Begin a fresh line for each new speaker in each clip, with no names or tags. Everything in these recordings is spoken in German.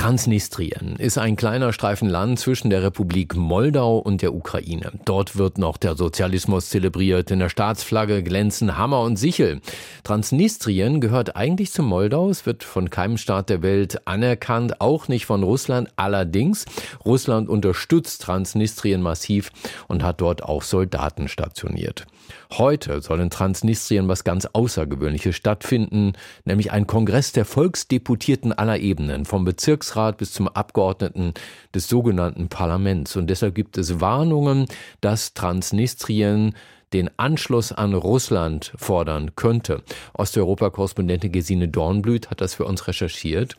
Transnistrien ist ein kleiner Streifen Land zwischen der Republik Moldau und der Ukraine. Dort wird noch der Sozialismus zelebriert. In der Staatsflagge glänzen Hammer und Sichel. Transnistrien gehört eigentlich zu Moldau. Es wird von keinem Staat der Welt anerkannt, auch nicht von Russland. Allerdings, Russland unterstützt Transnistrien massiv und hat dort auch Soldaten stationiert. Heute soll in Transnistrien was ganz Außergewöhnliches stattfinden, nämlich ein Kongress der Volksdeputierten aller Ebenen, vom Bezirksrat bis zum Abgeordneten des sogenannten Parlaments. Und deshalb gibt es Warnungen, dass Transnistrien den Anschluss an Russland fordern könnte. Osteuropa-Korrespondentin Gesine Dornblüt hat das für uns recherchiert.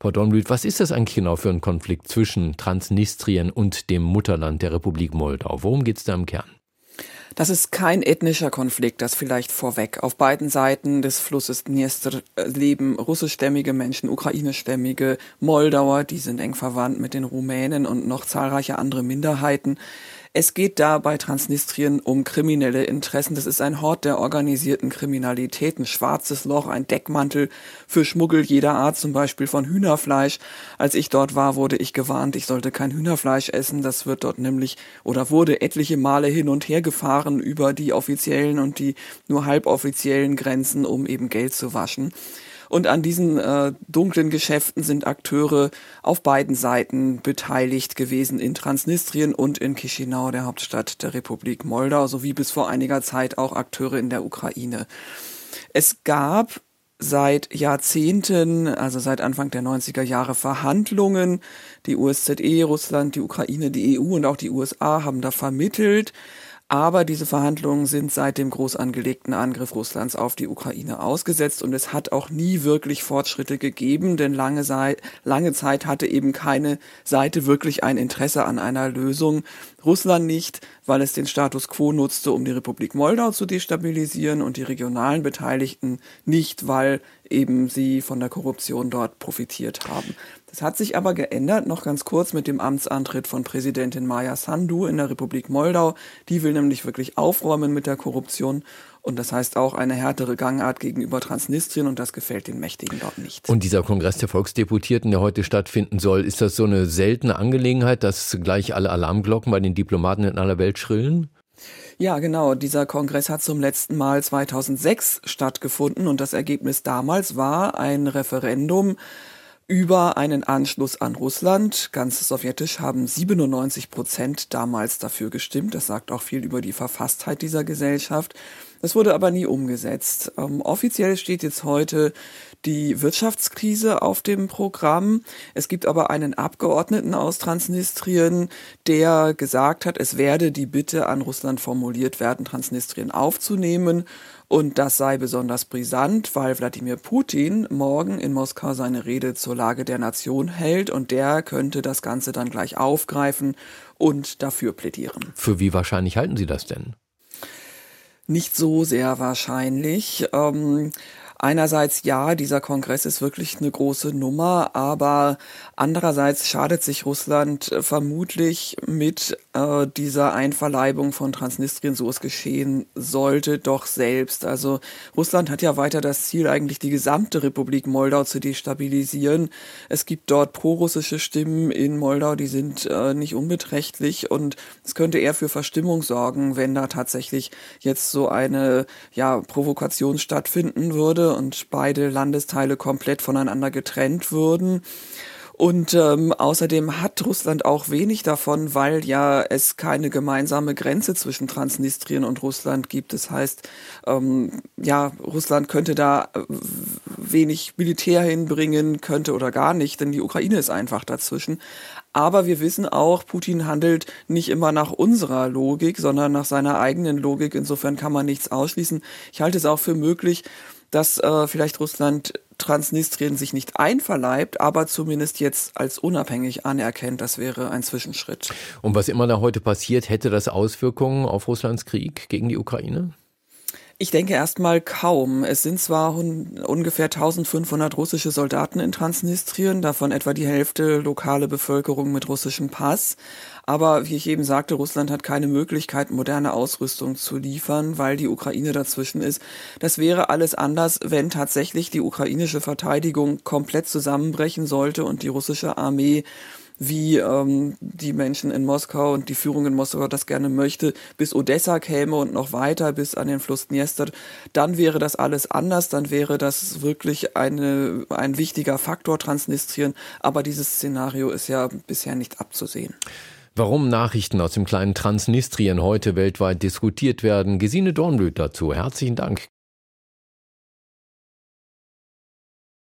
Frau Dornblüt, was ist das eigentlich genau für ein Konflikt zwischen Transnistrien und dem Mutterland der Republik Moldau? Worum geht es da im Kern?
Das ist kein ethnischer Konflikt, das vielleicht vorweg. Auf beiden Seiten des Flusses Dniester leben russischstämmige Menschen, ukrainischstämmige, Moldauer, die sind eng verwandt mit den Rumänen und noch zahlreiche andere Minderheiten. Es geht da bei Transnistrien um kriminelle Interessen. Das ist ein Hort der organisierten Kriminalität, ein schwarzes Loch, ein Deckmantel für Schmuggel jeder Art, zum Beispiel von Hühnerfleisch. Als ich dort war, wurde ich gewarnt, ich sollte kein Hühnerfleisch essen. Das wird dort nämlich oder wurde etliche Male hin und her gefahren über die offiziellen und die nur halboffiziellen Grenzen, um eben Geld zu waschen. Und an diesen äh, dunklen Geschäften sind Akteure auf beiden Seiten beteiligt gewesen, in Transnistrien und in Chisinau, der Hauptstadt der Republik Moldau, sowie bis vor einiger Zeit auch Akteure in der Ukraine. Es gab seit Jahrzehnten, also seit Anfang der 90er Jahre Verhandlungen. Die USZE, Russland, die Ukraine, die EU und auch die USA haben da vermittelt. Aber diese Verhandlungen sind seit dem groß angelegten Angriff Russlands auf die Ukraine ausgesetzt und es hat auch nie wirklich Fortschritte gegeben, denn lange, Zeit, lange Zeit hatte eben keine Seite wirklich ein Interesse an einer Lösung. Russland nicht, weil es den Status quo nutzte, um die Republik Moldau zu destabilisieren und die regionalen Beteiligten nicht, weil eben sie von der Korruption dort profitiert haben. Das hat sich aber geändert, noch ganz kurz mit dem Amtsantritt von Präsidentin Maya Sandu in der Republik Moldau. Die will nämlich wirklich aufräumen mit der Korruption und das heißt auch eine härtere Gangart gegenüber Transnistrien und das gefällt den Mächtigen dort nicht.
Und dieser Kongress der Volksdeputierten, der heute stattfinden soll, ist das so eine seltene Angelegenheit, dass gleich alle Alarmglocken bei den Diplomaten in aller Welt schrillen?
Ja, genau. Dieser Kongress hat zum letzten Mal 2006 stattgefunden und das Ergebnis damals war ein Referendum über einen Anschluss an Russland. Ganz sowjetisch haben 97 Prozent damals dafür gestimmt. Das sagt auch viel über die Verfasstheit dieser Gesellschaft. Das wurde aber nie umgesetzt. Ähm, offiziell steht jetzt heute die Wirtschaftskrise auf dem Programm. Es gibt aber einen Abgeordneten aus Transnistrien, der gesagt hat, es werde die Bitte an Russland formuliert werden, Transnistrien aufzunehmen. Und das sei besonders brisant, weil Wladimir Putin morgen in Moskau seine Rede zur Lage der Nation hält und der könnte das Ganze dann gleich aufgreifen und dafür plädieren.
Für wie wahrscheinlich halten Sie das denn?
Nicht so sehr wahrscheinlich. Ähm, Einerseits ja, dieser Kongress ist wirklich eine große Nummer, aber andererseits schadet sich Russland äh, vermutlich mit äh, dieser Einverleibung von Transnistrien, so es geschehen sollte, doch selbst. Also Russland hat ja weiter das Ziel, eigentlich die gesamte Republik Moldau zu destabilisieren. Es gibt dort prorussische Stimmen in Moldau, die sind äh, nicht unbeträchtlich und es könnte eher für Verstimmung sorgen, wenn da tatsächlich jetzt so eine ja, Provokation stattfinden würde und beide Landesteile komplett voneinander getrennt würden. Und ähm, außerdem hat Russland auch wenig davon, weil ja es keine gemeinsame Grenze zwischen Transnistrien und Russland gibt. Das heißt, ähm, ja, Russland könnte da äh, wenig Militär hinbringen, könnte oder gar nicht, denn die Ukraine ist einfach dazwischen. Aber wir wissen auch, Putin handelt nicht immer nach unserer Logik, sondern nach seiner eigenen Logik. Insofern kann man nichts ausschließen. Ich halte es auch für möglich, dass äh, vielleicht Russland Transnistrien sich nicht einverleibt, aber zumindest jetzt als unabhängig anerkennt. Das wäre ein Zwischenschritt.
Und was immer da heute passiert, hätte das Auswirkungen auf Russlands Krieg gegen die Ukraine?
Ich denke erstmal kaum. Es sind zwar ungefähr 1500 russische Soldaten in Transnistrien, davon etwa die Hälfte lokale Bevölkerung mit russischem Pass. Aber wie ich eben sagte, Russland hat keine Möglichkeit, moderne Ausrüstung zu liefern, weil die Ukraine dazwischen ist. Das wäre alles anders, wenn tatsächlich die ukrainische Verteidigung komplett zusammenbrechen sollte und die russische Armee wie ähm, die Menschen in Moskau und die Führung in Moskau das gerne möchte, bis Odessa käme und noch weiter bis an den Fluss Dniester, dann wäre das alles anders, dann wäre das wirklich eine, ein wichtiger Faktor Transnistrien, aber dieses Szenario ist ja bisher nicht abzusehen.
Warum Nachrichten aus dem kleinen Transnistrien heute weltweit diskutiert werden, Gesine Dornblüt dazu. Herzlichen Dank.